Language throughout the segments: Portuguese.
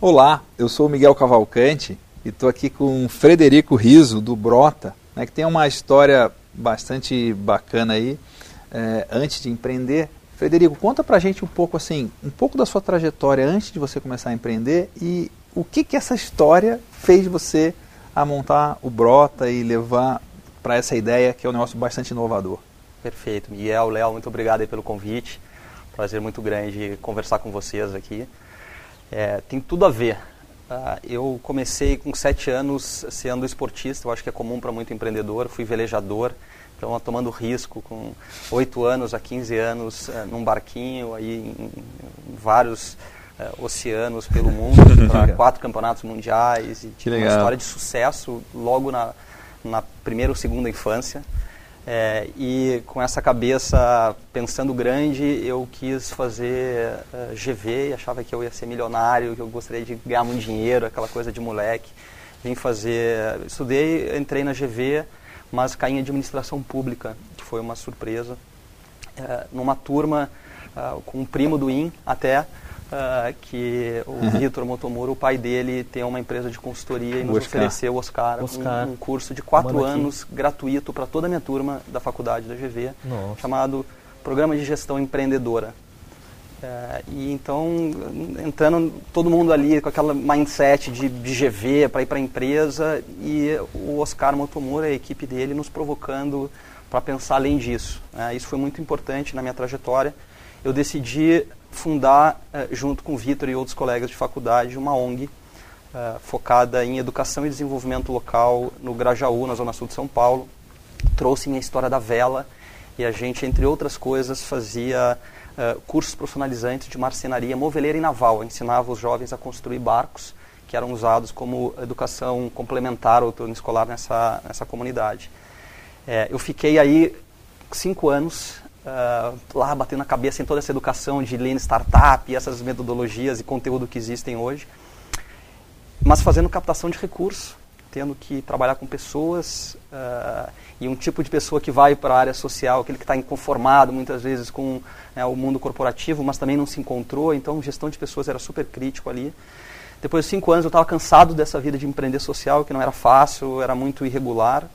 Olá, eu sou o Miguel Cavalcante e estou aqui com o Frederico Riso, do Brota, né, que tem uma história bastante bacana aí, é, antes de empreender. Frederico, conta pra gente um pouco assim, um pouco da sua trajetória antes de você começar a empreender e o que que essa história fez você a montar o Brota e levar para essa ideia que é um negócio bastante inovador. Perfeito. Miguel, Léo, muito obrigado pelo convite. Prazer muito grande conversar com vocês aqui. É, tem tudo a ver. Uh, eu comecei com sete anos sendo esportista, eu acho que é comum para muito empreendedor. Fui velejador, então tomando risco com oito anos a 15 anos uh, num barquinho aí em, em vários uh, oceanos pelo mundo, para quatro campeonatos mundiais e que uma história de sucesso logo na, na primeira ou segunda infância. É, e com essa cabeça pensando grande, eu quis fazer uh, é, GV achava que eu ia ser milionário, que eu gostaria de ganhar muito dinheiro, aquela coisa de moleque. Vim fazer, estudei, entrei na GV, mas caí em administração pública, que foi uma surpresa. É, numa turma uh, com um primo do IN até, uh, que o uhum. Vitor Motomuro, o pai dele, tem uma empresa de consultoria e nos Oscar. ofereceu, Oscar, Oscar. Um, um, curso de quatro anos gratuito para toda a minha turma da faculdade da GV, Nossa. chamado Programa de Gestão Empreendedora. Uh, e então, entrando todo mundo ali com aquela mindset de, de GV para ir para a empresa e o Oscar Motomura, a equipe dele, nos provocando para pensar além disso. Uh, isso foi muito importante na minha trajetória. Eu decidi fundar, eh, junto com o Vitor e outros colegas de faculdade, uma ONG eh, focada em educação e desenvolvimento local no Grajaú, na zona sul de São Paulo. Trouxe minha história da vela e a gente, entre outras coisas, fazia uh, cursos profissionalizantes de marcenaria moveleira e naval. Ensinava os jovens a construir barcos que eram usados como educação complementar ou turno escolar nessa, nessa comunidade. É, eu fiquei aí cinco anos uh, lá batendo a cabeça em toda essa educação de Lean Startup e essas metodologias e conteúdo que existem hoje, mas fazendo captação de recursos, tendo que trabalhar com pessoas uh, e um tipo de pessoa que vai para a área social, aquele que está inconformado muitas vezes com né, o mundo corporativo, mas também não se encontrou, então gestão de pessoas era super crítico ali. Depois de cinco anos eu estava cansado dessa vida de empreender social, que não era fácil, era muito irregular.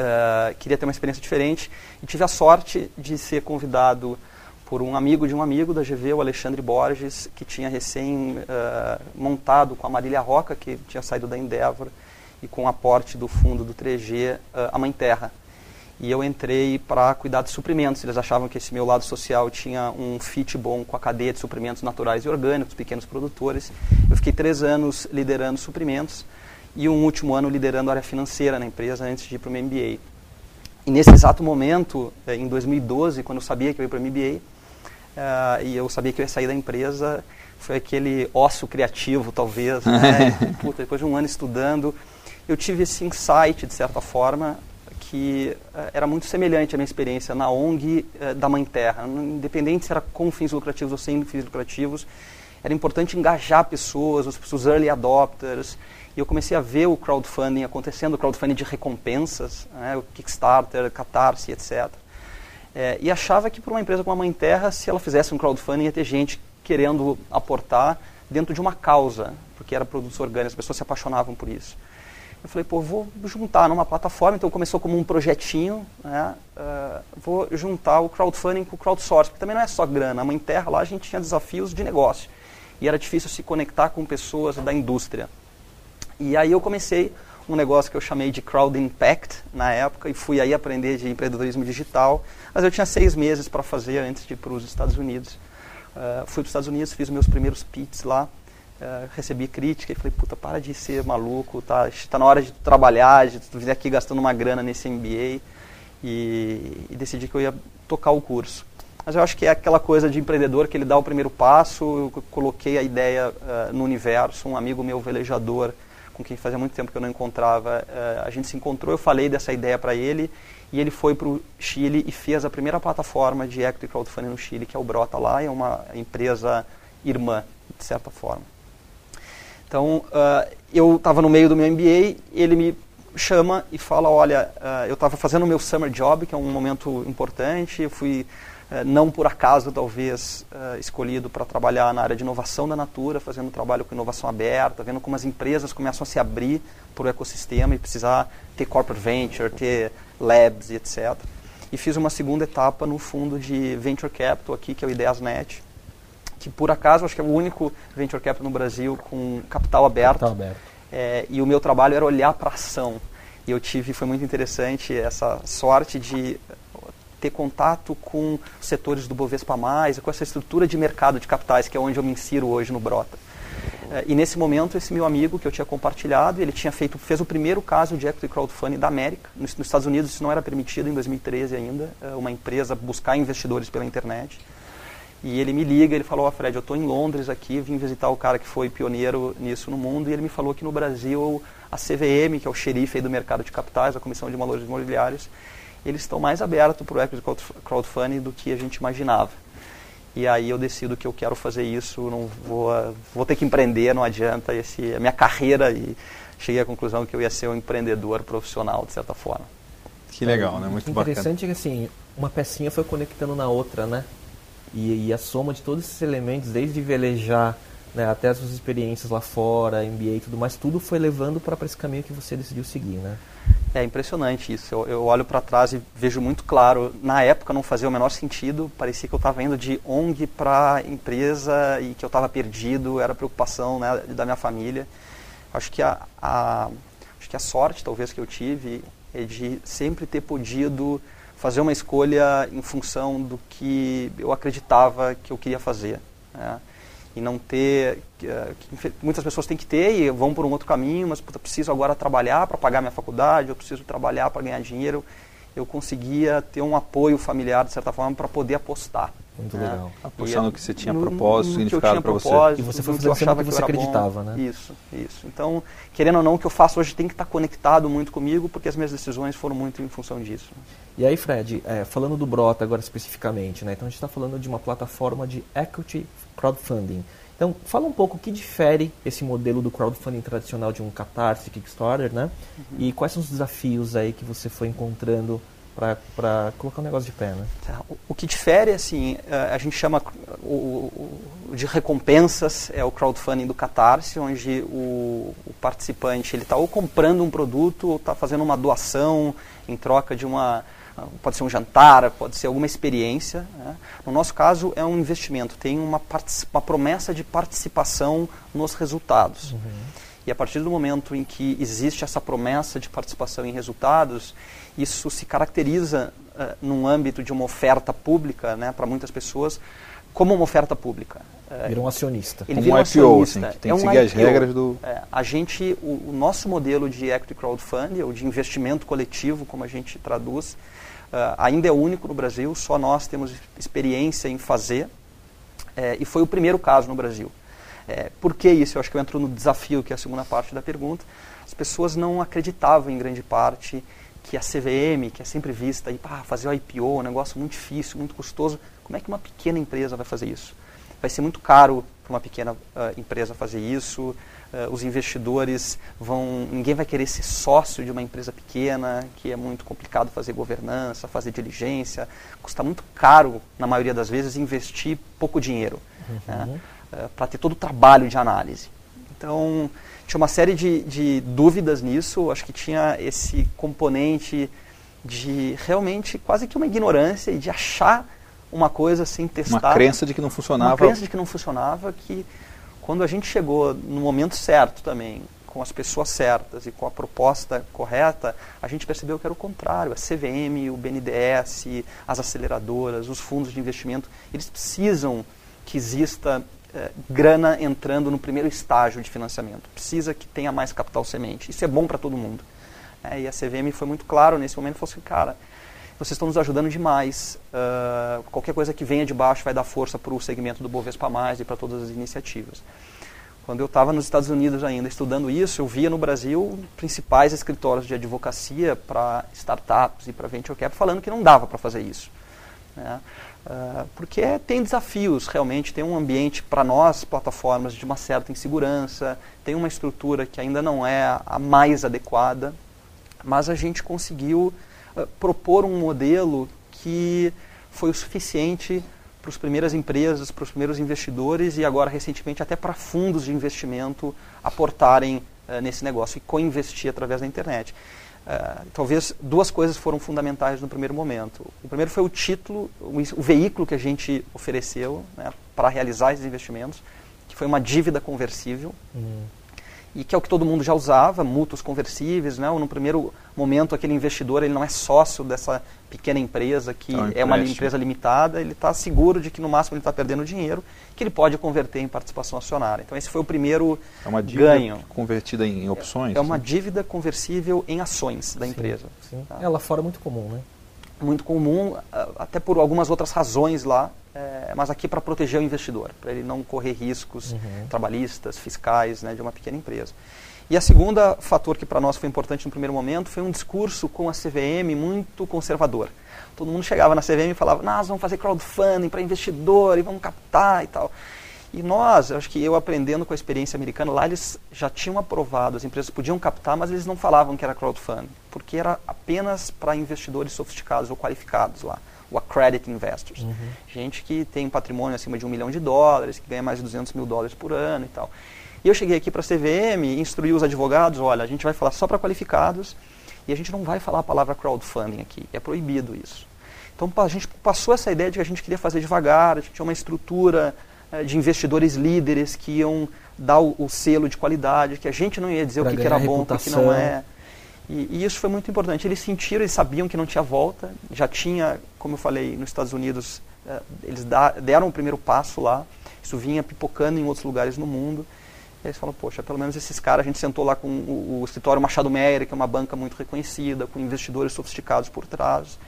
Uh, queria ter uma experiência diferente e tive a sorte de ser convidado por um amigo de um amigo da GV, o Alexandre Borges, que tinha recém uh, montado com a Marília Roca, que tinha saído da Endeavor, e com o aporte do fundo do 3G, uh, a Mãe Terra. E eu entrei para cuidar de suprimentos. Eles achavam que esse meu lado social tinha um fit bom com a cadeia de suprimentos naturais e orgânicos, pequenos produtores. Eu fiquei três anos liderando suprimentos e um último ano liderando a área financeira na empresa antes de ir para o MBA. E nesse exato momento, eh, em 2012, quando eu sabia que eu ia para o MBA, uh, eh, e eu sabia que eu ia sair da empresa, foi aquele ócio criativo, talvez. Né? Puta, depois de um ano estudando, eu tive esse insight, de certa forma, que uh, era muito semelhante à minha experiência na ONG uh, da Mãe Terra. Independente se era com fins lucrativos ou sem fins lucrativos, era importante engajar pessoas, os, os early adopters, e eu comecei a ver o crowdfunding acontecendo, o crowdfunding de recompensas, né, o Kickstarter, Catarse, etc. É, e achava que para uma empresa como a Mãe Terra, se ela fizesse um crowdfunding, ia ter gente querendo aportar dentro de uma causa, porque era produtos orgânicos, as pessoas se apaixonavam por isso. Eu falei, pô, vou juntar numa plataforma, então começou como um projetinho, né? Uh, vou juntar o crowdfunding com o crowdsourcing, porque também não é só grana. A Mãe Terra lá a gente tinha desafios de negócio e era difícil se conectar com pessoas da indústria. E aí eu comecei um negócio que eu chamei de Crowd Impact na época e fui aí aprender de empreendedorismo digital. Mas eu tinha seis meses para fazer antes de ir para os Estados Unidos. Uh, fui para os Estados Unidos, fiz meus primeiros pits lá, uh, recebi crítica e falei, puta, para de ser maluco, tá, está na hora de trabalhar, de vir aqui gastando uma grana nesse MBA e, e decidi que eu ia tocar o curso. Mas eu acho que é aquela coisa de empreendedor que ele dá o primeiro passo, eu coloquei a ideia uh, no universo, um amigo meu velejador com quem fazia muito tempo que eu não encontrava, uh, a gente se encontrou, eu falei dessa ideia para ele e ele foi para o Chile e fez a primeira plataforma de equity crowdfunding no Chile, que é o Brota lá, é uma empresa irmã, de certa forma. Então, uh, eu estava no meio do meu MBA, ele me chama e fala, olha, uh, eu estava fazendo o meu summer job, que é um momento importante, eu fui uh, não por acaso talvez uh, escolhido para trabalhar na área de inovação da Natura, fazendo trabalho com inovação aberta, vendo como as empresas começam a se abrir para o ecossistema e precisar ter corporate venture, ter labs e etc. E fiz uma segunda etapa no fundo de venture capital aqui, que é o Ideasnet, que por acaso acho que é o único venture capital no Brasil com capital aberto. Capital aberto é, e o meu trabalho era olhar para a ação. E eu tive, foi muito interessante essa sorte de ter contato com setores do Bovespa+, com essa estrutura de mercado de capitais, que é onde eu me insiro hoje no Brota. É, e nesse momento, esse meu amigo que eu tinha compartilhado, ele tinha feito, fez o primeiro caso de equity crowdfunding da América. Nos, nos Estados Unidos isso não era permitido em 2013 ainda, é, uma empresa buscar investidores pela internet. E ele me liga, ele falou, oh, Fred, eu estou em Londres aqui, vim visitar o cara que foi pioneiro nisso no mundo, e ele me falou que no Brasil a CVM, que é o xerife do mercado de capitais, a Comissão de Valores Imobiliários, eles estão mais abertos para o equity crowdfunding do que a gente imaginava. E aí eu decido que eu quero fazer isso, não vou, vou ter que empreender, não adianta, esse é a minha carreira e cheguei à conclusão que eu ia ser um empreendedor profissional, de certa forma. Que legal, né? Muito interessante bacana. Interessante que assim, uma pecinha foi conectando na outra, né? E, e, a soma de todos esses elementos, desde velejar né, até as suas experiências lá fora, MBA e tudo mais, tudo foi levando para esse caminho que você decidiu seguir, né? É impressionante isso. Eu, eu olho para trás e vejo muito claro. Na época não fazia o menor sentido. Parecia que eu estava indo de ONG para empresa e que eu estava perdido. Era preocupação né, da minha família. Acho que a, a, acho que a sorte, talvez, que eu tive é de sempre ter podido fazer uma escolha em função do que eu acreditava que eu queria fazer. Né? E não ter. Eh, muitas pessoas têm que ter e vão por um outro caminho, mas puta, preciso agora trabalhar para pagar minha faculdade, eu preciso trabalhar para ganhar dinheiro. Eu conseguia ter um apoio familiar, de certa forma, para poder apostar. Muito né? legal. Apostar no que você tinha propósito, significado para você. E você foi fazendo achava que você acreditava, bom. né? Isso, isso. Então, querendo ou não, o que eu faço hoje tem que estar conectado muito comigo, porque as minhas decisões foram muito em função disso. E aí, Fred, é, falando do Brota agora especificamente, né? Então a gente está falando de uma plataforma de equity crowdfunding. Então, fala um pouco o que difere esse modelo do crowdfunding tradicional de um Catarse, Kickstarter, né? Uhum. E quais são os desafios aí que você foi encontrando para colocar o um negócio de pé, né? Tá. O, que difere, assim, a, a gente chama de recompensas, é o crowdfunding do Catarse, onde o, o participante ele está ou comprando um produto ou está fazendo uma doação em troca de uma pode ser um jantar, pode ser alguma experiência. Né? No nosso caso, é um investimento, tem uma, uma promessa de participação nos resultados. Uhum. E a partir do momento em que existe essa promessa de participação em resultados, isso se caracteriza uh, num âmbito de uma oferta pública né, para muitas pessoas como uma oferta pública. Uh, vira um acionista. Ele vira um, um IPO, acionista. Assim, tem é que seguir as regras do... É, a gente, o, o, nosso modelo de equity crowdfunding, ou de investimento coletivo, como a gente traduz, uh, ainda é único no Brasil, só nós temos experiência em fazer, é, e foi o primeiro caso no Brasil. É, por que isso? Eu acho que eu entro no desafio, que é a segunda parte da pergunta. As pessoas não acreditavam, em grande parte, que a CVM, que é sempre vista, aí, pá, fazer o IPO, um negócio muito difícil, muito custoso, como é que uma pequena empresa vai fazer isso? Vai ser muito caro para uma pequena uh, empresa fazer isso, uh, os investidores vão. ninguém vai querer ser sócio de uma empresa pequena, que é muito complicado fazer governança, fazer diligência, custa muito caro, na maioria das vezes, investir pouco dinheiro uhum. né, uh, para ter todo o trabalho de análise. Então, tinha uma série de, de dúvidas nisso, acho que tinha esse componente de realmente quase que uma ignorância e de achar uma coisa sem testar. Uma crença de que não funcionava. Uma crença de que não funcionava, que quando a gente chegou no momento certo também, com as pessoas certas e com a proposta correta, a gente percebeu que era o contrário. A CVM, o BNDES, as aceleradoras, os fundos de investimento, eles precisam que exista eh, grana entrando no primeiro estágio de financiamento. Precisa que tenha mais capital semente. Isso é bom para todo mundo. É, e a CVM foi muito claro nesse momento, falou assim, cara, vocês estão nos ajudando demais. Uh, qualquer coisa que venha de baixo vai dar força para o segmento do Bovespa Mais e para todas as iniciativas. Quando eu estava nos Estados Unidos ainda estudando isso, eu via no Brasil principais escritórios de advocacia para startups e para venture cap falando que não dava para fazer isso. Né? Uh, porque tem desafios, realmente, tem um ambiente para nós, plataformas, de uma certa insegurança, tem uma estrutura que ainda não é a mais adequada mas a gente conseguiu uh, propor um modelo que foi o suficiente para as primeiras empresas, para os primeiros investidores e agora recentemente até para fundos de investimento aportarem uh, nesse negócio e co-investir através da internet. Uh, talvez duas coisas foram fundamentais no primeiro momento. O primeiro foi o título, o, o veículo que a gente ofereceu né, para realizar esses investimentos, que foi uma dívida conversível. Uhum e que é o que todo mundo já usava, mútuos conversíveis, né? no primeiro momento aquele investidor ele não é sócio dessa pequena empresa que é, um é uma empresa limitada, ele está seguro de que no máximo ele está perdendo dinheiro, que ele pode converter em participação acionária. Então esse foi o primeiro é uma dívida ganho. convertida em opções? É, é uma dívida conversível em ações da sim, empresa. Sim. Tá? Ela fora é muito comum, né? Muito comum, até por algumas outras razões lá, é, mas aqui para proteger o investidor, para ele não correr riscos uhum. trabalhistas, fiscais né, de uma pequena empresa. E a segunda fator que para nós foi importante no primeiro momento foi um discurso com a CVM muito conservador. Todo mundo chegava na CVM e falava, nós vamos fazer crowdfunding para investidor e vamos captar e tal. E nós, acho que eu aprendendo com a experiência americana, lá eles já tinham aprovado, as empresas podiam captar, mas eles não falavam que era crowdfunding, porque era apenas para investidores sofisticados ou qualificados lá o accredited investors. Uhum. Gente que tem patrimônio acima de um milhão de dólares, que ganha mais de 200 mil dólares por ano e tal. E eu cheguei aqui para a CVM e instruí os advogados, olha, a gente vai falar só para qualificados e a gente não vai falar a palavra crowdfunding aqui, é proibido isso. Então a gente passou essa ideia de que a gente queria fazer devagar, a gente tinha uma estrutura de investidores líderes que iam dar o, o, selo de qualidade, que a gente não ia dizer pra o que, que era bom, o que não é. E, e, isso foi muito importante. Eles sentiram, eles sabiam que não tinha volta. Já tinha, como eu falei, nos Estados Unidos, uh, eles da, deram o primeiro passo lá. Isso vinha pipocando em outros lugares no mundo. E eles falaram, poxa, pelo menos esses caras, a gente sentou lá com o, o escritório Machado Meyer, que é uma banca muito reconhecida, com investidores sofisticados por trás.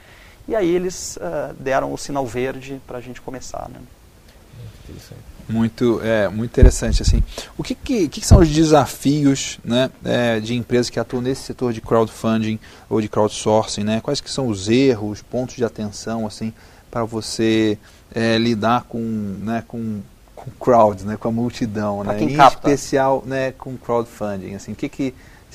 E aí eles uh, deram o sinal verde para a gente começar. Né? Muito interessante. Muito, é, muito interessante. Assim. O que, que, que são os desafios né, é, de empresas que atuam nesse setor de crowdfunding ou de crowdsourcing? Né? Quais que são os erros, pontos de atenção assim, para você é, lidar com, né, com, com crowds, né, com a multidão, né? em capta. especial né, com crowdfunding? Assim, o que, que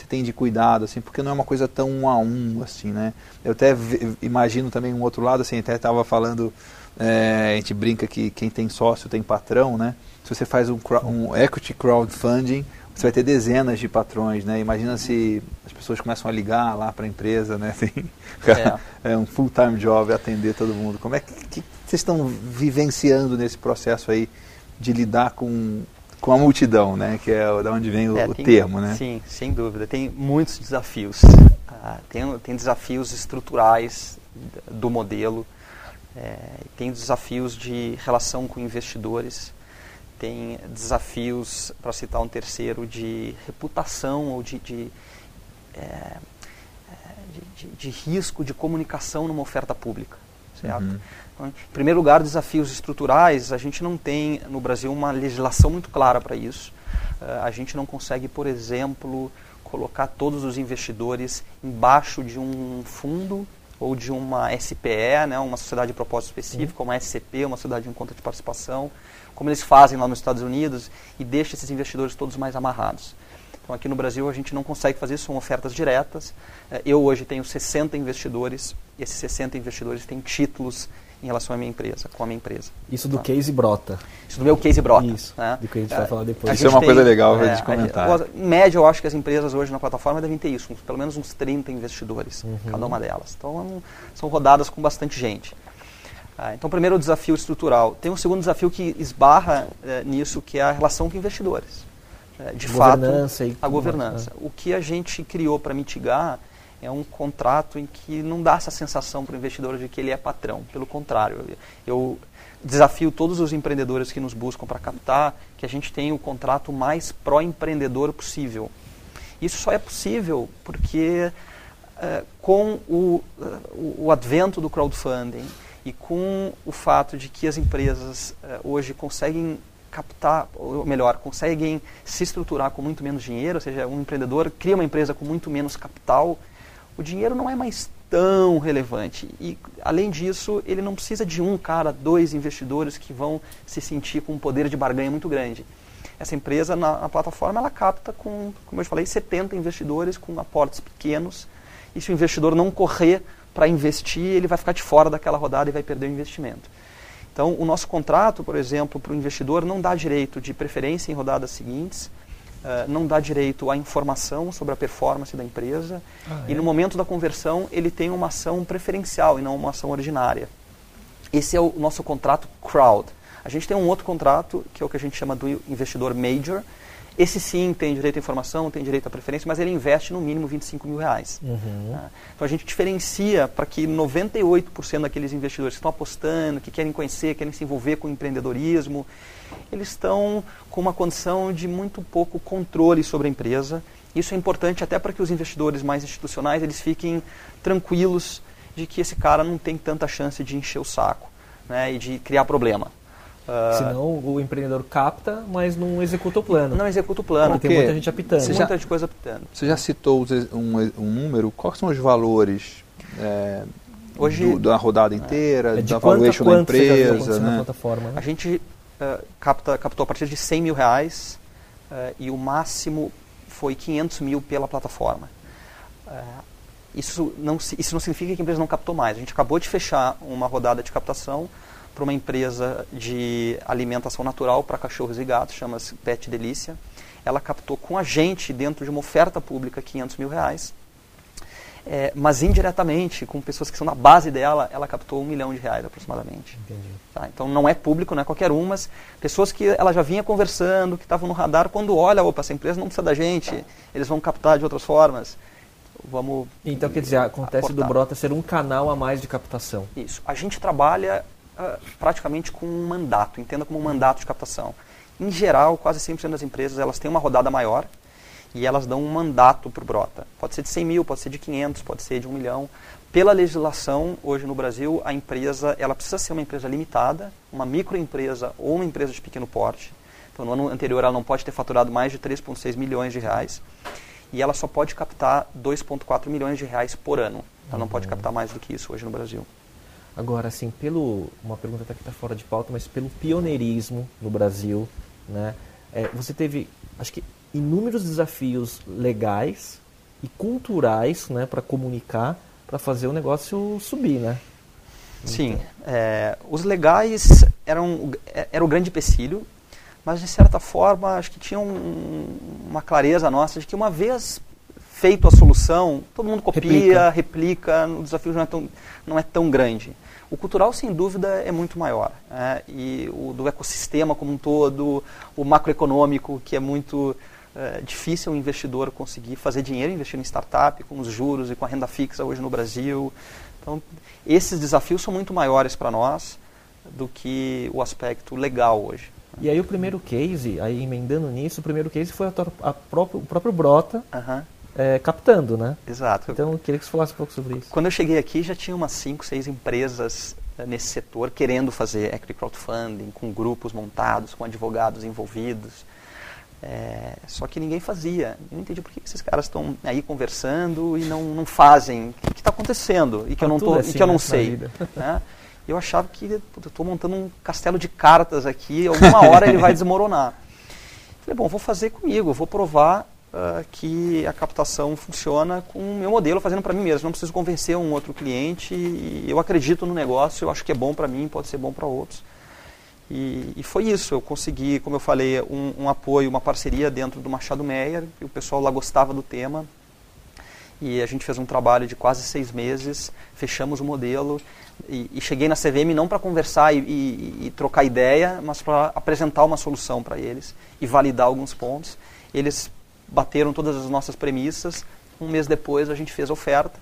tem de cuidado, assim, porque não é uma coisa tão um a um, assim, né? Eu até imagino também um outro lado, assim, até estava falando é, a gente brinca que quem tem sócio tem patrão, né? Se você faz um, um equity crowdfunding, você vai ter dezenas de patrões, né? Imagina se as pessoas começam a ligar lá para a empresa, né? Tem, é. é. um full-time job atender todo mundo. Como é que, que, vocês estão vivenciando nesse processo aí de lidar com, com a multidão, né? Que é da onde vem o, é, tem, o termo, né? Sim, sem dúvida. Tem muitos desafios. Ah, tem, tem desafios estruturais do modelo é, tem desafios de relação com investidores, tem desafios, para citar um terceiro, de reputação ou de, de, é, é de, de, de risco de comunicação numa oferta pública. Certo? Uhum. Em primeiro lugar, desafios estruturais. A gente não tem no Brasil uma legislação muito clara para isso. Uh, a gente não consegue, por exemplo, colocar todos os investidores embaixo de um fundo ou de uma SPE, né, uma sociedade de propósito específico, uhum. uma SCP, uma sociedade de conta de participação, como eles fazem lá nos Estados Unidos, e deixa esses investidores todos mais amarrados. Então aqui no Brasil a gente não consegue fazer isso, são ofertas diretas. É, eu hoje tenho 60 investidores, esses 60 investidores têm títulos em relação à minha empresa, com a minha empresa. Isso do tá? case brota. Isso do meu case brota. Isso, né? do que a gente é, vai falar depois. Isso é uma tem, coisa legal é, de comentar. em média, eu acho que as empresas hoje na plataforma devem ter isso, uns, pelo menos uns 30 investidores, uhum. cada uma delas. Então, são rodadas com bastante gente. Ah, então, primeiro o desafio estrutural. Tem um segundo desafio que esbarra é, nisso, que é a relação com investidores. É, de governança fato, a governança. O que a gente criou para mitigar é um contrato em que não dá essa sensação para o investidor de que ele é patrão. Pelo contrário, eu desafio todos os empreendedores que nos buscam para captar que a gente tenha o contrato mais pró-empreendedor possível. Isso só é possível porque uh, com o, uh, o advento do crowdfunding e com o fato de que as empresas uh, hoje conseguem captar, ou melhor, conseguem se estruturar com muito menos dinheiro, ou seja, um empreendedor cria uma empresa com muito menos capital o dinheiro não é mais tão relevante. E, além disso, ele não precisa de um cara, dois investidores que vão se sentir com um poder de barganha muito grande. Essa empresa, na, na plataforma, ela capta com, como eu falei, 70 investidores com aportes pequenos e se o investidor não correr para investir, ele vai ficar de fora daquela rodada e vai perder o investimento. Então, o nosso contrato, por exemplo, para o investidor não dá direito de preferência em rodadas seguintes, uh, não dá direito à informação sobre a performance da empresa, ah, é? e no momento da conversão ele tem uma ação preferencial e não uma ação ordinária. Esse é o nosso contrato crowd. A gente tem um outro contrato, que é o que a gente chama do investidor major, esse sim tem direito à informação, tem direito à preferência, mas ele investe no mínimo 25 mil reais. Uhum. Né? Então a gente diferencia para que 98% daqueles investidores que estão apostando, que querem conhecer, querem se envolver com o empreendedorismo, eles estão com uma condição de muito pouco controle sobre a empresa. Isso é importante até para que os investidores mais institucionais eles fiquem tranquilos de que esse cara não tem tanta chance de encher o saco né, e de criar problema. Uh, Senão o empreendedor capta, mas não executa o plano. Não executa o plano. Porque tem muita gente apitando. Você muita já, coisa apitando. Você já citou um, um número. Quais são os valores é, Hoje, do, da rodada inteira, é da valuation da empresa? Né? Plataforma, né? A gente uh, capta, captou a partir de 100 mil reais uh, e o máximo foi 500 mil pela plataforma. isso, não, isso não significa que a empresa não captou mais. A gente acabou de fechar uma rodada de captação para uma empresa de alimentação natural para cachorros e gatos, chama-se Pet Delícia. Ela captou com a gente, dentro de uma oferta pública, 500 mil reais. É, mas indiretamente, com pessoas que são na base dela, ela captou um milhão de reais aproximadamente. Tá? Então não é público, não é qualquer um, mas pessoas que ela já vinha conversando, que estavam no radar, quando olha, opa, essa empresa não precisa da gente, eles vão captar de outras formas. Vamos. Então quer dizer, acontece aportar. do Brota ser um canal a mais de captação. Isso. A gente trabalha uh, praticamente com um mandato, entenda como um mandato de captação. Em geral, quase 100% das empresas elas têm uma rodada maior e elas dão um mandato para o Brota. Pode ser de 100 mil, pode ser de 500, pode ser de 1 milhão. Pela legislação, hoje no Brasil, a empresa ela precisa ser uma empresa limitada, uma microempresa ou uma empresa de pequeno porte. Então, no ano anterior, ela não pode ter faturado mais de 3,6 milhões de reais. E ela só pode captar 2,4 milhões de reais por ano. Ela não pode uhum. captar mais do que isso hoje no Brasil. Agora, assim, pelo uma pergunta até que está fora de pauta, mas pelo pioneirismo no Brasil, né? É, você teve, acho que, inúmeros desafios legais e culturais, né, para comunicar, para fazer o negócio subir, né? Sim, é, os legais eram é, era o grande empecilho, mas de certa forma acho que tinha um, uma clareza nossa de que uma vez feito a solução, todo mundo copia, replica, replica o desafio não é tão, não é tão grande. O cultural, sem dúvida, é muito maior. Né? E o do ecossistema como um todo, o macroeconômico, que é muito é, difícil o investidor conseguir fazer dinheiro investindo em startup, com os juros e com a renda fixa hoje no Brasil. Então, esses desafios são muito maiores para nós do que o aspecto legal hoje. E aí o primeiro case, aí emendando nisso, o primeiro case foi a, a próprio, o próprio Brota, uhum é, captando, né? Exato. Então, eu queria que você falasse um pouco sobre isso. Quando eu cheguei aqui, já tinha umas 5, 6 empresas eh, nesse setor querendo fazer equity crowdfunding, com grupos montados, com advogados envolvidos. É, só que ninguém fazia. Eu não entendi por que esses caras estão aí conversando e não, não fazem. O que está acontecendo e que, eu não, tô, assim, e que eu não sei. Né? Eu achava que eu estou montando um castelo de cartas aqui, alguma hora ele vai desmoronar. Falei, bom, vou fazer comigo, vou provar uh, que a captação funciona com o meu modelo, fazendo para mim mesmo. Não preciso convencer um outro cliente. Eu acredito no negócio, eu acho que é bom para mim, pode ser bom para outros. E, e, foi isso. Eu consegui, como eu falei, um, um, apoio, uma parceria dentro do Machado Meyer. E o pessoal lá gostava do tema. E a gente fez um trabalho de quase seis meses, fechamos o modelo. E, e cheguei na CVM não para conversar e, e, trocar ideia, mas para apresentar uma solução para eles e validar alguns pontos. Eles bateram todas as nossas premissas. Um mês depois a gente fez a oferta.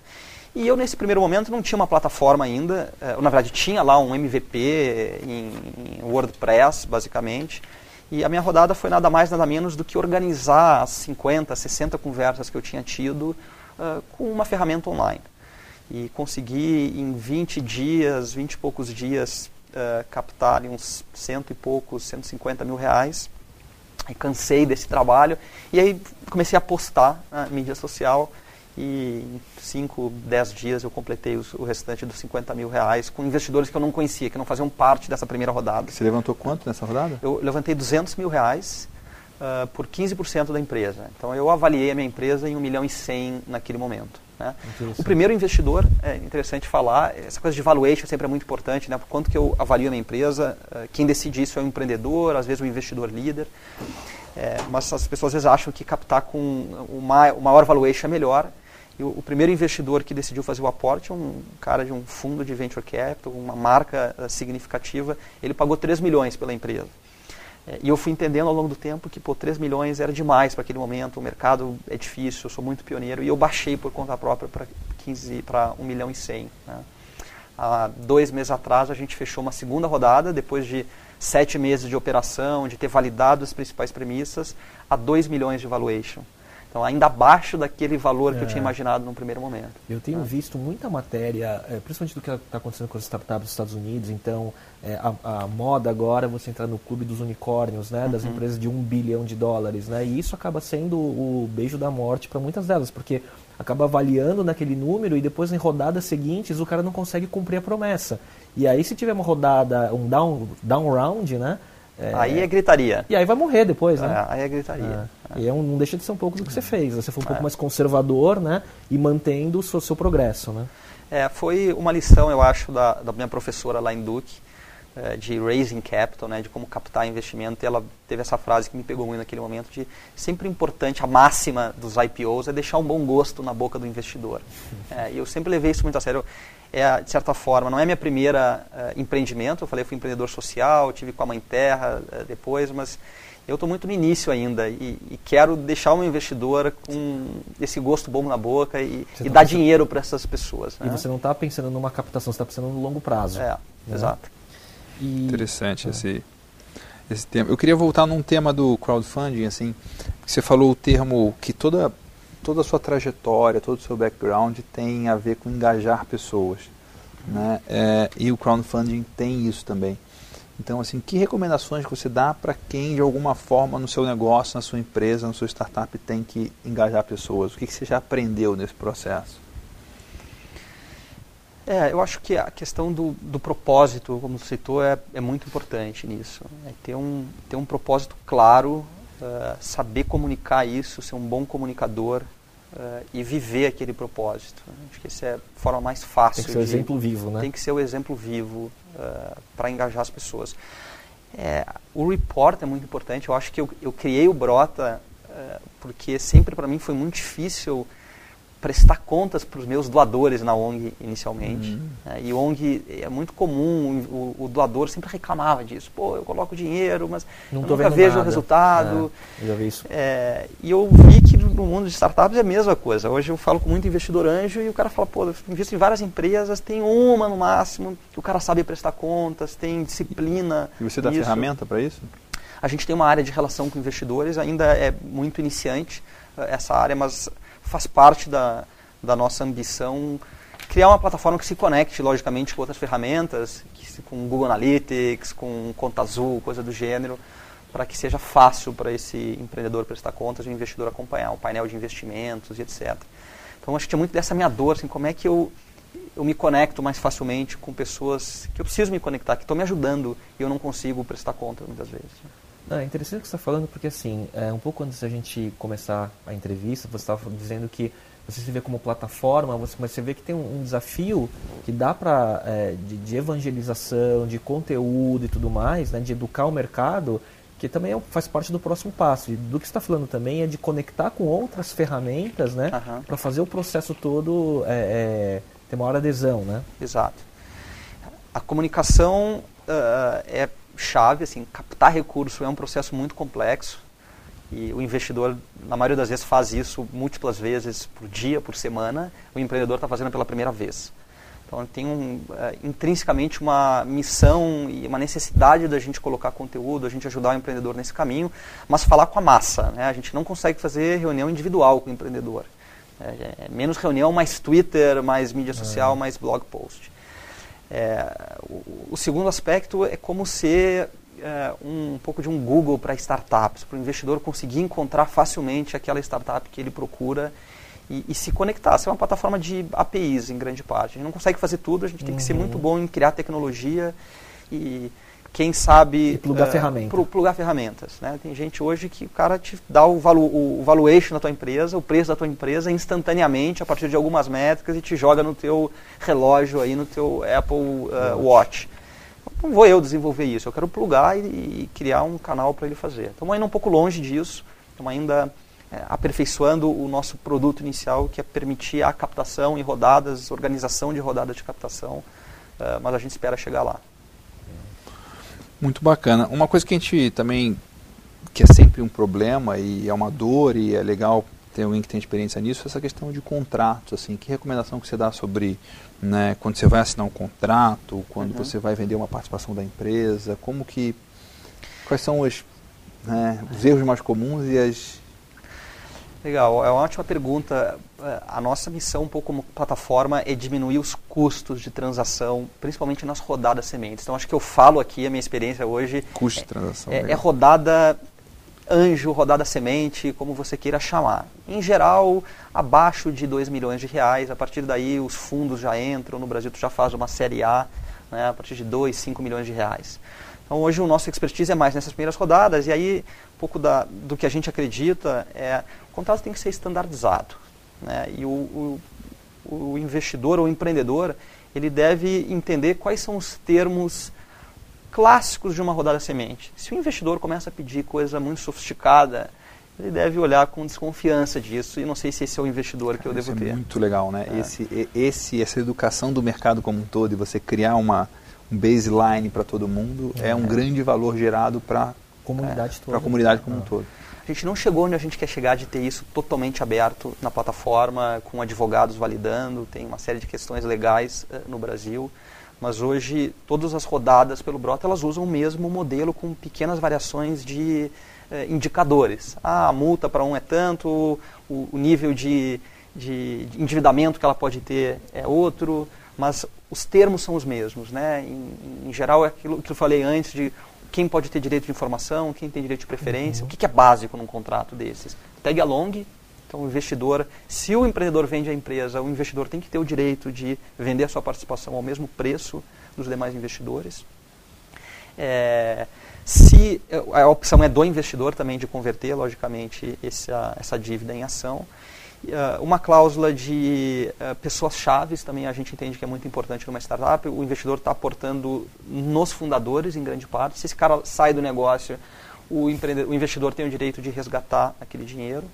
E eu, nesse primeiro momento, não tinha uma plataforma ainda. Eh, na verdade, tinha lá um MVP em, em WordPress, basicamente. E a minha rodada foi nada mais, nada menos do que organizar as 50, 60 conversas que eu tinha tido uh, com uma ferramenta online. E consegui, em 20 dias, 20 e poucos dias, uh, captar uns cento e poucos, 150 mil reais Aí cansei desse trabalho e aí comecei a postar na mídia social e em 5, 10 dias eu completei os, o restante dos 50 mil reais com investidores que eu não conhecia, que não faziam parte dessa primeira rodada. Você levantou quanto nessa rodada? Eu levantei 200 mil reais uh, por 15% da empresa. Então eu avaliei a minha empresa em 1 milhão e 100 naquele momento. Né? O primeiro investidor, é interessante falar, essa coisa de valuation sempre é muito importante, né? por quanto que eu avalio a minha empresa, uh, quem decide isso é o empreendedor, às vezes o investidor líder, é, mas as pessoas às vezes acham que captar com o maior valuation é melhor, e o, o, primeiro investidor que decidiu fazer o aporte, um cara de um fundo de venture capital, uma marca uh, significativa, ele pagou 3 milhões pela empresa. É, e eu fui entendendo ao longo do tempo que pô, 3 milhões era demais para aquele momento, o mercado é difícil, eu sou muito pioneiro, e eu baixei por conta própria para 15 para 1 milhão e 100. Né? Há dois meses atrás a gente fechou uma segunda rodada, depois de sete meses de operação, de ter validado as principais premissas, a 2 milhões de valuation. Então, ainda abaixo daquele valor é. que eu tinha é. imaginado no primeiro momento. Eu tenho né? visto muita matéria, é, principalmente do que está acontecendo com as startups dos Estados Unidos. Então, é, a, a, moda agora é você entrar no clube dos unicórnios, né, das uhum. empresas de um bilhão de dólares. Né, e isso acaba sendo o beijo da morte para muitas delas, porque acaba avaliando naquele número e depois em rodadas seguintes o cara não consegue cumprir a promessa. E aí, se tiver uma rodada, um down, down round, né? É... Aí é gritaria. E aí vai morrer depois, né? É, aí é gritaria. É. E é um, não deixa de ser um pouco do que você fez. Você foi um pouco é. mais conservador, né? E mantendo o seu, seu, progresso, né? É, foi uma lição, eu acho, da, da minha professora lá em Duke, de raising capital, né? De como captar investimento. E ela teve essa frase que me pegou muito naquele momento, de sempre importante, a máxima dos IPOs é deixar um bom gosto na boca do investidor. É, e eu sempre levei isso muito a sério é, de certa forma, não é minha primeira uh, empreendimento. Eu falei, eu fui empreendedor social, tive com a Mãe Terra uh, depois, mas eu estou muito no início ainda e, e, quero deixar o meu investidor com esse gosto bom na boca e, e tá dar pensando... dinheiro para essas pessoas. Né? E você não está pensando numa captação, você está pensando no longo prazo. É, né? exato. E... Interessante é. esse, esse tema. Eu queria voltar num tema do crowdfunding, assim, você falou o termo que toda toda a sua trajetória, todo o seu background tem a ver com engajar pessoas. Né? É, e o crowdfunding tem isso também. Então, assim, que recomendações você dá para quem, de alguma forma, no seu negócio, na sua empresa, na sua startup, tem que engajar pessoas? O que, que você já aprendeu nesse processo? É, eu acho que a questão do, do propósito, como você citou, é, é muito importante nisso. É ter, um, ter um propósito claro, uh, saber comunicar isso, ser um bom comunicador, uh, e viver aquele propósito. Acho que essa é a forma mais fácil. Tem que ser o exemplo vivo, né? Tem que ser o exemplo vivo uh, para engajar as pessoas. É, o report é muito importante. Eu acho que eu, eu criei o Brota porque sempre para mim foi muito difícil prestar contas para os meus doadores na ONG inicialmente. Uhum. Né? E ONG é muito comum, o, o, doador sempre reclamava disso. Pô, eu coloco dinheiro, mas Não eu nunca vejo nada. o resultado. É, eu já vi isso. É, e eu vi que no mundo de startups é a mesma coisa. Hoje eu falo com muito investidor anjo e o cara fala, pô, eu invisto em várias empresas, tem uma no máximo, que o cara sabe prestar contas, tem disciplina. E você dá isso. ferramenta para isso? A gente tem uma área de relação com investidores, ainda é muito iniciante eh, essa área, mas faz parte da, da nossa ambição criar uma plataforma que se conecte, logicamente, com outras ferramentas, que, com Google Analytics, com Conta Azul, coisa do gênero, para que seja fácil para esse empreendedor prestar contas e o investidor acompanhar, o painel de investimentos e etc. Então, acho que tinha muito dessa minha dor, assim, como é que eu, eu me conecto mais facilmente com pessoas que eu preciso me conectar, que estão me ajudando e eu não consigo prestar conta muitas vezes. Não, é interessante o que você está falando, porque assim, é, um pouco antes da gente começar a entrevista, você estava dizendo que você se vê como plataforma, você, mas você vê que tem um, um desafio que dá para é, de, de, evangelização, de conteúdo e tudo mais, né, de educar o mercado, que também é, faz parte do próximo passo. E do que você está falando também é de conectar com outras ferramentas, né, uhum. para fazer o processo todo é, é, ter maior adesão, né? Exato. A comunicação uh, é chave, assim, captar recurso é um processo muito complexo e o investidor, na maioria das vezes, faz isso múltiplas vezes por dia, por semana. O empreendedor está fazendo pela primeira vez. Então, tem um, uh, intrinsecamente uma missão e uma necessidade da gente colocar conteúdo, a gente ajudar o empreendedor nesse caminho, mas falar com a massa. Né? A gente não consegue fazer reunião individual com o empreendedor. É, é menos reunião, mais Twitter, mais mídia social, é. mais blog post. É, o, o, segundo aspecto é como ser é, um, um, pouco de um Google para startups, para o investidor conseguir encontrar facilmente aquela startup que ele procura e, e, se conectar. Ser é uma plataforma de APIs em grande parte. A gente não consegue fazer tudo, a gente tem que ser uhum. muito bom em criar tecnologia e quem sabe e plugar uh, ferramentas. Plugar ferramentas, né? Tem gente hoje que o cara te dá o, valu, o valuation da tua empresa, o preço da tua empresa instantaneamente a partir de algumas métricas e te joga no teu relógio aí no teu Apple uh, Watch. Não vou eu desenvolver isso, eu quero plugar e, e criar um canal para ele fazer. Estamos ainda um pouco longe disso, estamos ainda é, aperfeiçoando o nosso produto inicial, que é permitir a captação em rodadas, organização de rodadas de captação, uh, mas a gente espera chegar lá. Muito bacana. Uma coisa que a gente também, que é sempre um problema e é uma dor e é legal ter alguém que tem experiência nisso, é essa questão de contratos, assim, que recomendação que você dá sobre né, quando você vai assinar um contrato, quando uhum. você vai vender uma participação da empresa, como que, quais são os, né, os erros mais comuns e as Legal, é uma ótima pergunta. É, a nossa missão, um pouco como plataforma, é diminuir os custos de transação, principalmente nas rodadas sementes. Então, acho que eu falo aqui, a minha experiência hoje. Custo de transação. É, é, é rodada anjo, rodada semente, como você queira chamar. Em geral, abaixo de 2 milhões de reais. A partir daí, os fundos já entram. No Brasil, tu já faz uma série A, né, a partir de 2, 5 milhões de reais. Então, hoje, o nosso expertise é mais nessas primeiras rodadas. E aí, um pouco da, do que a gente acredita é contrato tem que ser estandardizado. Né? E o, o, o investidor ou empreendedor, ele deve entender quais são os termos clássicos de uma rodada semente. Se o investidor começa a pedir coisa muito sofisticada, ele deve olhar com desconfiança disso e não sei se esse é o investidor que eu devo Isso ter. É muito legal, né? É. Esse, esse, essa educação do mercado como um todo e você criar uma, um baseline para todo mundo é, é um grande valor gerado para comunidade é, toda. Para a comunidade como um ah. todo. A gente não chegou onde a gente quer chegar de ter isso totalmente aberto na plataforma, com advogados validando, tem uma série de questões legais uh, no Brasil. Mas hoje, todas as rodadas pelo Brota, elas usam o mesmo modelo com pequenas variações de uh, indicadores. Ah, a multa para um é tanto, o, o nível de, de, de, endividamento que ela pode ter é outro, mas os termos são os mesmos. Né? Em, em geral, é aquilo que eu falei antes de quem pode ter direito de informação, quem tem direito de preferência, uhum. o que, que é básico num contrato desses. Tag along, então o investidor, se o empreendedor vende a empresa, o investidor tem que ter o direito de vender a sua participação ao mesmo preço dos demais investidores. É, se a opção é do investidor também de converter, logicamente, essa, essa dívida em ação. Uh, uma cláusula de uh, pessoas-chave também a gente entende que é muito importante numa startup. O investidor está aportando nos fundadores, em grande parte. Se esse cara sai do negócio, o, o investidor tem o direito de resgatar aquele dinheiro.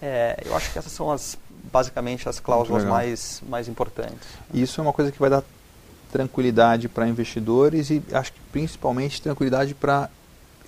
É, eu acho que essas são as, basicamente as cláusulas mais, mais importantes. Isso é uma coisa que vai dar tranquilidade para investidores e acho que principalmente tranquilidade para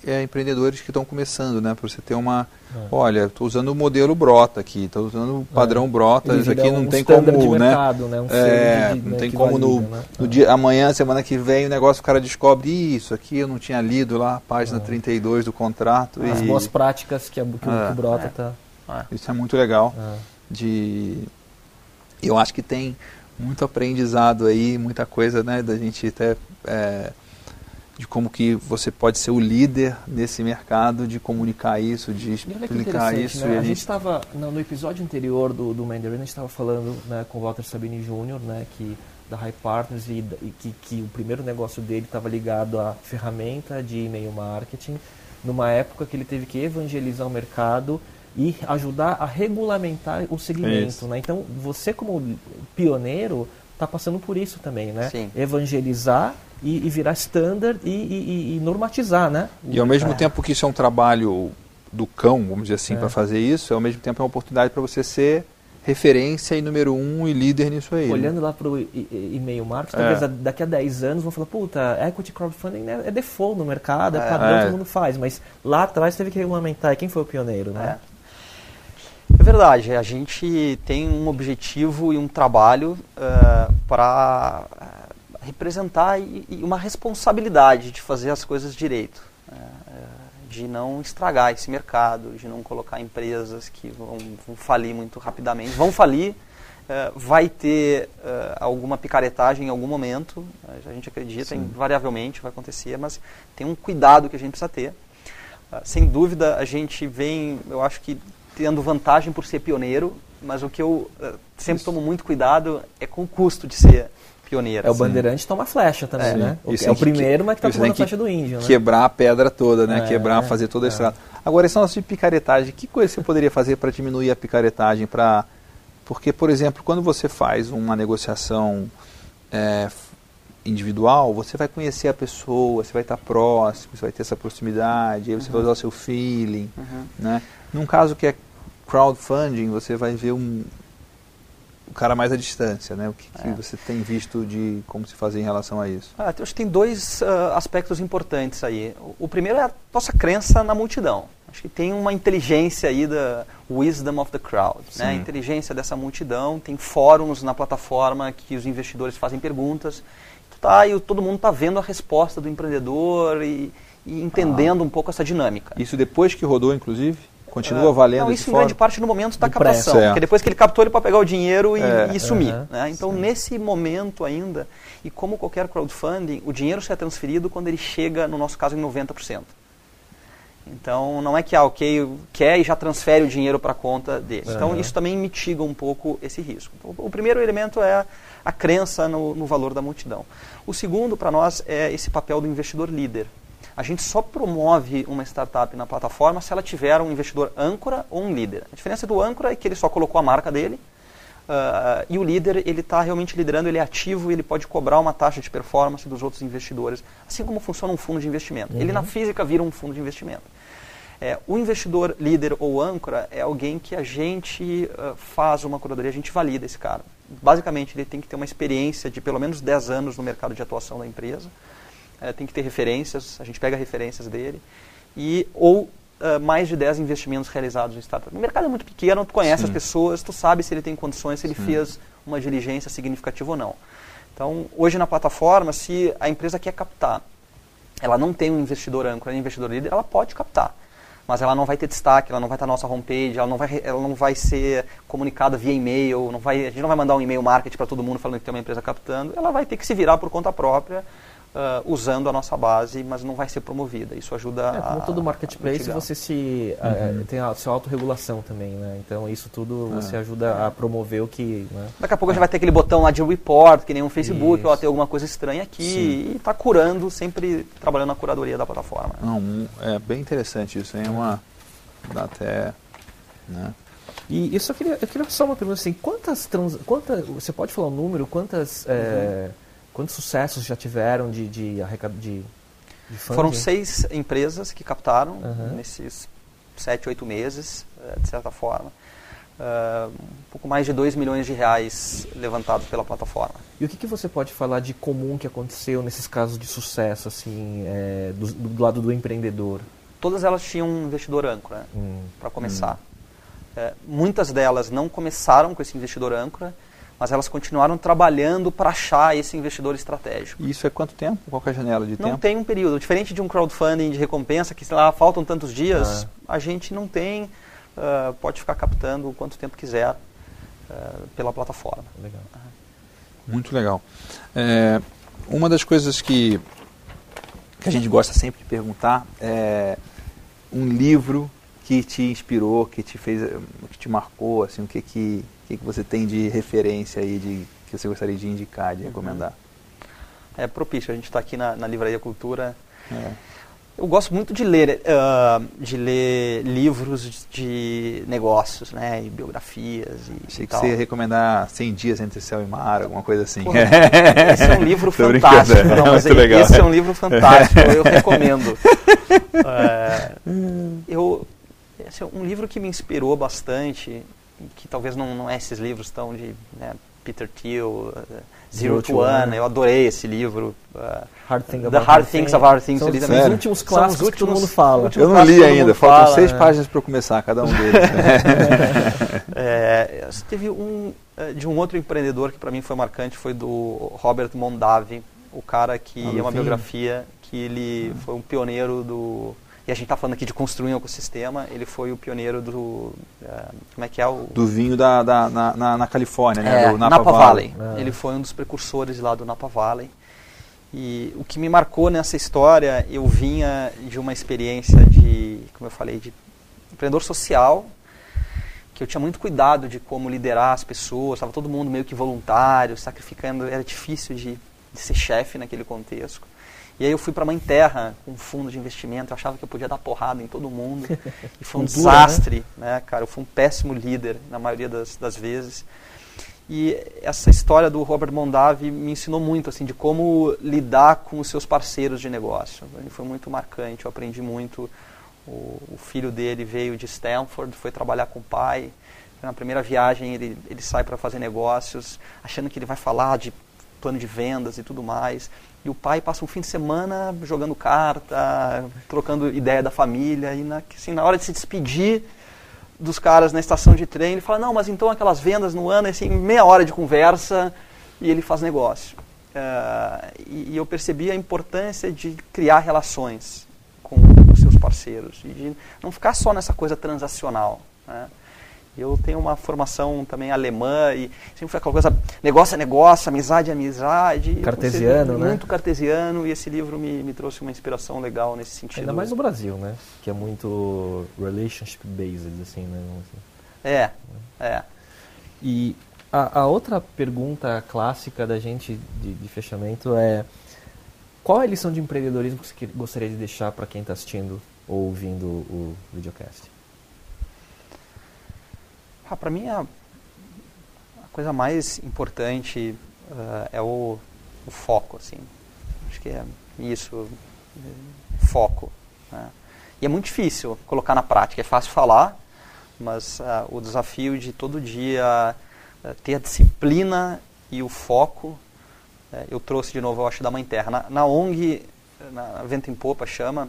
é, empreendedores que estão começando, né? Para você ter uma, é. olha, estou usando o modelo Brota aqui, estou usando o padrão é. Brota, isso aqui não um tem como, né? Mercado, né? Um é, de, não né, tem como valida, no, né? no dia amanhã, semana que vem, o negócio o cara descobre isso aqui eu não tinha lido lá, página é. 32 do contrato. As e... boas práticas que, a, que, é. o Brota está. É. Isso é muito legal. De, eu acho que tem muito aprendizado aí, muita coisa, né, da gente até é, de como que você pode ser o líder nesse mercado, de comunicar isso, de explicar isso. Né? A, gente estava, no, episódio anterior do, do Mandarin, a gente estava falando né, com o Walter Sabini Jr., né, que, da High Partners, e, e que, que o primeiro negócio dele estava ligado à ferramenta de e-mail marketing, numa época que ele teve que evangelizar o mercado e ajudar a regulamentar o segmento. Né? Então, você como pioneiro está passando por isso também, né? Sim. Evangelizar e, e virar standard e, e, e, normatizar, né? E ao mesmo é. tempo que isso é um trabalho do cão, vamos dizer assim, é. para fazer isso, ao mesmo tempo é uma oportunidade para você ser referência e número um e líder nisso aí. Né? Olhando lá para o e-mail marketing, é. talvez daqui a 10 anos vão falar, puta, equity crowdfunding né, é default no mercado, é, é padrão, todo mundo faz, mas lá atrás teve que regulamentar, e quem foi o pioneiro, né? É. é verdade, a gente tem um objetivo e um trabalho uh, para representar e, e uma responsabilidade de fazer as coisas direito, né? É, de não estragar esse mercado, de não colocar empresas que vão, vão falir muito rapidamente. Vão falir, uh, vai ter uh, alguma picaretagem em algum momento, a gente acredita, invariavelmente vai acontecer, mas tem um cuidado que a gente precisa ter. Uh, sem dúvida, a gente vem, eu acho que tendo vantagem por ser pioneiro, mas o que eu sempre Isso. tomo muito cuidado é com o custo de ser pioneiras. É o bandeirante toma flecha também, É. né? O- Isso é o tem que- primeiro, mas que tá tomando a flecha do índio, né? Quebrar a pedra toda, né? É, Quebrar, fazer toda a é. estrada. Agora, esse negócio de picaretagem, que coisa você poderia fazer para diminuir a picaretagem? Pra... Porque, por exemplo, quando você faz uma negociação é, individual, você vai conhecer a pessoa, você vai estar próximo, você vai ter essa proximidade, aí você vai usar o seu feeling. Uhum. Né? Num caso que é crowdfunding, você vai ver um, cara mais à distância, né? O que, que É. você tem visto de como se fazer em relação a isso? Ah, eu acho que tem dois ah, aspectos importantes aí. O, o primeiro é a nossa crença na multidão. Acho que tem uma inteligência aí da wisdom of the crowd, né? A Sim. inteligência dessa multidão. Tem fóruns na plataforma que os investidores fazem perguntas. Tu tá, e todo mundo está vendo a resposta do empreendedor e, e entendendo um pouco essa dinâmica. Isso depois que rodou, inclusive? Continua Ah, valendo Não, isso em grande parte no momento da Do pré. captação. Certo. Porque depois que ele captou, ele pode pegar o dinheiro e, É, e sumir. aham, né? Então, nesse momento ainda, e como qualquer crowdfunding, o dinheiro só é transferido quando ele chega, no nosso caso, em 90%. Então, não é que, ah, ok, quer e já transfere o dinheiro para a conta dele. Então, isso também mitiga um pouco esse risco. Então, o primeiro elemento é a, a crença no, no valor da multidão. O segundo, para nós, é esse papel do investidor líder. A gente só promove uma startup na plataforma se ela tiver um investidor âncora ou um líder. A diferença do âncora é que ele só colocou a marca dele, ah, e o líder, ele está realmente liderando, ele é ativo, ele pode cobrar uma taxa de performance dos outros investidores, assim como funciona um fundo de investimento. Ele na física vira um fundo de investimento. É, o investidor líder ou âncora é alguém que a gente ah, faz uma curadoria, a gente valida esse cara. Basicamente, ele tem que ter uma experiência de pelo menos 10 anos no mercado de atuação da empresa, eh, tem que ter referências, a gente pega referências dele, e ou ah, mais de 10 investimentos realizados em startup. O mercado é muito pequeno, tu conhece Sim. as pessoas, tu sabe se ele tem condições, se ele fez uma diligência significativa ou não. Então, hoje na plataforma, se a empresa quer captar, ela não tem um investidor âncora, nem investidor líder, ela pode captar. Mas ela não vai ter destaque, ela não vai estar na nossa homepage, ela não vai, ela não vai ser comunicada via e-mail, não vai, a gente não vai mandar um e-mail marketing para todo mundo falando que tem uma empresa captando, ela vai ter que se virar por conta própria, ah, usando a nossa base, mas não vai ser promovida. Isso ajuda É, a. como todo a marketplace, mitigar. você se eh, tem a sua autorregulação também, né? Então isso tudo você ajuda a promover o que, né? Daqui a pouco a gente vai ter aquele botão lá de report, que nem um Facebook, Isso. ó, tem alguma coisa estranha aqui, Sim. e está curando, sempre trabalhando na curadoria da plataforma. Não, é bem interessante isso, hein? É uma. Dá até. Né? E eu só queria, eu queria só uma pergunta assim, quantas trans, quanta, você pode falar um número, quantas, eh, quantos sucessos já tiveram de de de, de? Foram seis empresas que captaram Aham. nesses sete, oito meses, eh, de certa forma. Ah, um pouco mais de 2 milhões de reais levantados pela plataforma. E o que, que você pode falar de comum que aconteceu nesses casos de sucesso, assim, eh, do, do lado do empreendedor? Todas elas tinham um investidor âncora Hum. para começar. Eh, muitas delas não começaram com esse investidor âncora, mas elas continuaram trabalhando para achar esse investidor estratégico. E isso é quanto tempo? Qual é a janela de Não tempo? tem um período. Diferente de um crowdfunding de recompensa, que sei lá, faltam tantos dias, Ah. a gente não tem, ah, pode ficar captando quanto tempo quiser ah, pela plataforma. Legal. Muito legal. É, uma das coisas que, que a gente gosta sempre de perguntar é um livro que te inspirou, que te fez, que te marcou, assim, o que que, que que você tem de referência aí, de, que você gostaria de indicar, de recomendar? É propício, a gente está aqui na, na Livraria Cultura. É. Eu gosto muito de ler, ah, de ler livros de negócios, né, e biografias e, Achei e que tal. você ia recomendar 100 dias entre céu e mar, alguma coisa assim. Pô, Esse é um livro fantástico. Não, é mas muito legal. esse é um livro fantástico, eu recomendo. É, eu, é um livro que me inspirou bastante, que talvez não, não é esses livros tão de né, Peter Thiel, eh, Zero, Zero to One. Eu adorei esse livro. eh, Hard Thing The Hard Things Thing. of Our Things, São, também- os Sério? últimos São os clássicos que todo últimos- mundo fala. últimos- Eu não li ainda, faltam fala, seis é. páginas para começar cada um deles. É, teve um eh, de um outro empreendedor que para mim foi marcante, foi do Robert Mondavi, o cara que Ah, é uma Fim. biografia que ele foi um pioneiro do e a gente está falando aqui de construir um ecossistema, ele foi o pioneiro do eh, como é que é o Do vinho da, da- na, na, na Califórnia, né? é, do Napa, Napa, Valley. Valley. Ah. Ele foi um dos precursores lá do Napa Valley. E o que me marcou nessa história, eu vinha de uma experiência de, como eu falei, de empreendedor social que eu tinha muito cuidado de como liderar as pessoas, estava todo mundo meio que voluntário, sacrificando, era difícil de, de ser chefe naquele contexto. E aí eu fui para a Mãe Terra com um fundo de investimento, eu achava que eu podia dar porrada em todo mundo. E foi um Cultura, desastre, né? né? cara? Eu fui um péssimo líder na maioria das, das vezes. E essa história do Robert Mondavi me ensinou muito assim de como lidar com os seus parceiros de negócio. Ele foi muito marcante, eu aprendi muito. O, o filho dele veio de Stanford, foi trabalhar com o pai. Na primeira viagem ele, ele sai para fazer negócios, achando que ele vai falar de plano de vendas e tudo mais. E o pai passa um fim de semana jogando carta, trocando ideia da família. E na, assim, na hora de se despedir, dos caras na estação de trem, ele fala, não, mas então aquelas vendas no ano, assim, meia hora de conversa e ele faz negócio. Uh, e, e, eu percebi a importância de criar relações com os seus parceiros e de não ficar só nessa coisa transacional. Né? Eu tenho uma formação também alemã e sempre foi aquela coisa, negócio é negócio, amizade é amizade. Cartesiano, né? Muito cartesiano e esse livro me, me trouxe uma inspiração legal nesse sentido. Ainda mais no Brasil, né? Que é muito relationship based, assim, né? É, é. E a, a outra pergunta clássica da gente de, de fechamento é qual é a lição de empreendedorismo que você gostaria de deixar para quem está assistindo ou ouvindo o videocast? Ah, Para mim, a, a, coisa mais importante uh, é o, o, foco. Assim. Acho que é isso, é, foco. Né? E é muito difícil colocar na prática. É fácil falar, mas uh, o desafio de todo dia uh, ter a disciplina e o foco, eu trouxe de novo, eu acho, da Mãe Terra. Na, na ONG, na Vento em Popa, chama,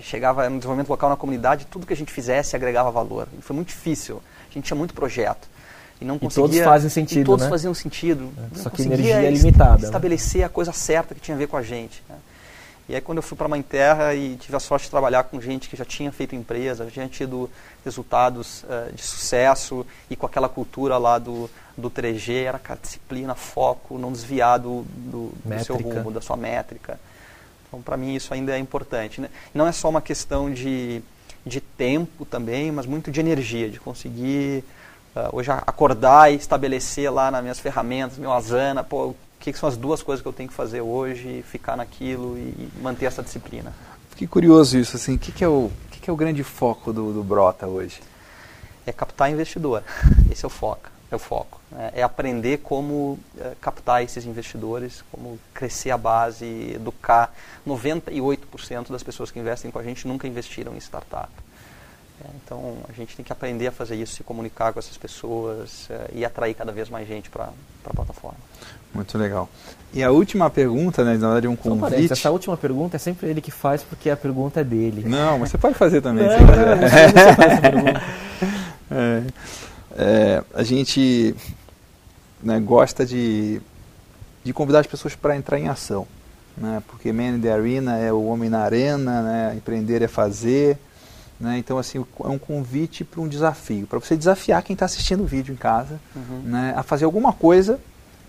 chegava no desenvolvimento local na comunidade, tudo que a gente fizesse agregava valor. Foi muito difícil a gente tinha muito projeto. E não conseguia. E todos fazem sentido. E todos né? faziam sentido. É, só que energia é limitada. Né? Estabelecer né? a coisa certa que tinha a ver com a gente. Né? E aí quando eu fui para a Mãe Terra e tive a sorte de trabalhar com gente que já tinha feito empresa, já tinha tido resultados uh, de sucesso e com aquela cultura lá do, do 3G, era a disciplina, foco, não desviar do, do, do seu rumo, da sua métrica. Então para mim isso ainda é importante. Né? Não é só uma questão de de tempo também, mas muito de energia, de conseguir uh, hoje acordar e estabelecer lá nas minhas ferramentas, meu Asana, pô, o que, que, são as duas coisas que eu tenho que fazer hoje, ficar naquilo e, manter essa disciplina. Fiquei curioso isso, assim, o que, que, é, o, que, que é o grande foco do, do Brota hoje? É captar investidor, esse é o foco. É o foco. É, é aprender como é, captar esses investidores, como crescer a base, educar. 98% das pessoas que investem com a gente nunca investiram em startup. É, então a gente tem que aprender a fazer isso, se comunicar com essas pessoas é, e atrair cada vez mais gente para a plataforma. Muito legal. E a última pergunta, né, na verdade, um convite. Parece, essa última pergunta é sempre ele que faz porque a pergunta é dele. Não, mas você pode fazer também. Não, se não, você faz essa pergunta. É. É, a gente né, gosta de, de convidar as pessoas para entrar em ação. Né, porque Man in the Arena é o homem na arena, né, empreender é fazer. Né, então, assim, é um convite para um desafio, para você desafiar quem está assistindo o vídeo em casa uhum. né, a fazer alguma coisa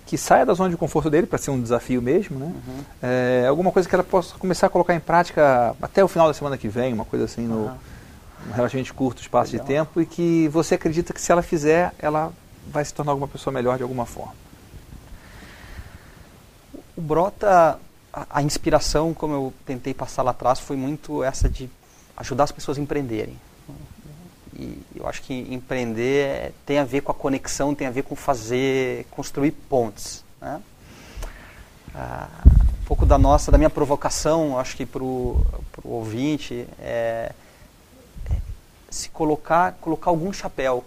que saia da zona de conforto dele, para ser um desafio mesmo, né? Uhum. É, alguma coisa que ela possa começar a colocar em prática até o final da semana que vem, uma coisa assim, no, uhum um relativamente curto espaço Legal. de tempo e que você acredita que se ela fizer, ela vai se tornar alguma pessoa melhor de alguma forma. O Brota, a, a inspiração, como eu tentei passar lá atrás, foi muito essa de ajudar as pessoas a empreenderem. E eu acho que empreender tem a ver com a conexão, tem a ver com fazer, construir pontes. Né? Ah, um pouco da nossa, da minha provocação, acho que para o ouvinte, é se colocar, colocar algum chapéu.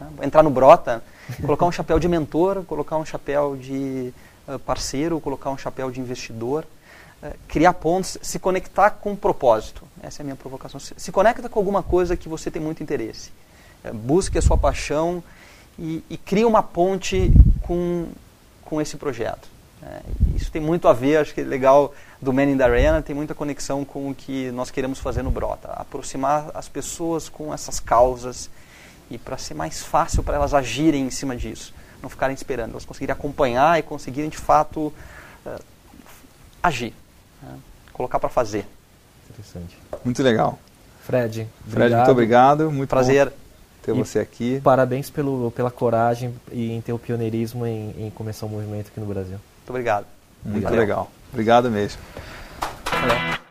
Né? Entrar no Brota, colocar um chapéu de mentor, colocar um chapéu de uh, parceiro, colocar um chapéu de investidor, uh, criar pontos, se conectar com um propósito. Essa é a minha provocação. Se, se conecta com alguma coisa que você tem muito interesse. Uh, busque a sua paixão e, e crie uma ponte com, com esse projeto. É, isso tem muito a ver, acho que é legal do Man in the Arena, tem muita conexão com o que nós queremos fazer no Brota. Aproximar as pessoas com essas causas e para ser mais fácil para elas agirem em cima disso. Não ficarem esperando, elas conseguirem acompanhar e conseguirem de fato uh, agir. Né? Colocar para fazer. Interessante. Muito legal. Fred, Fred, muito obrigado. Muito Prazer. Bom. ter E você aqui. Parabéns pelo, pela coragem e em ter o pioneirismo em, em começar um movimento aqui no Brasil. Muito obrigado. Muito Obrigado. legal. Obrigado mesmo. Valeu.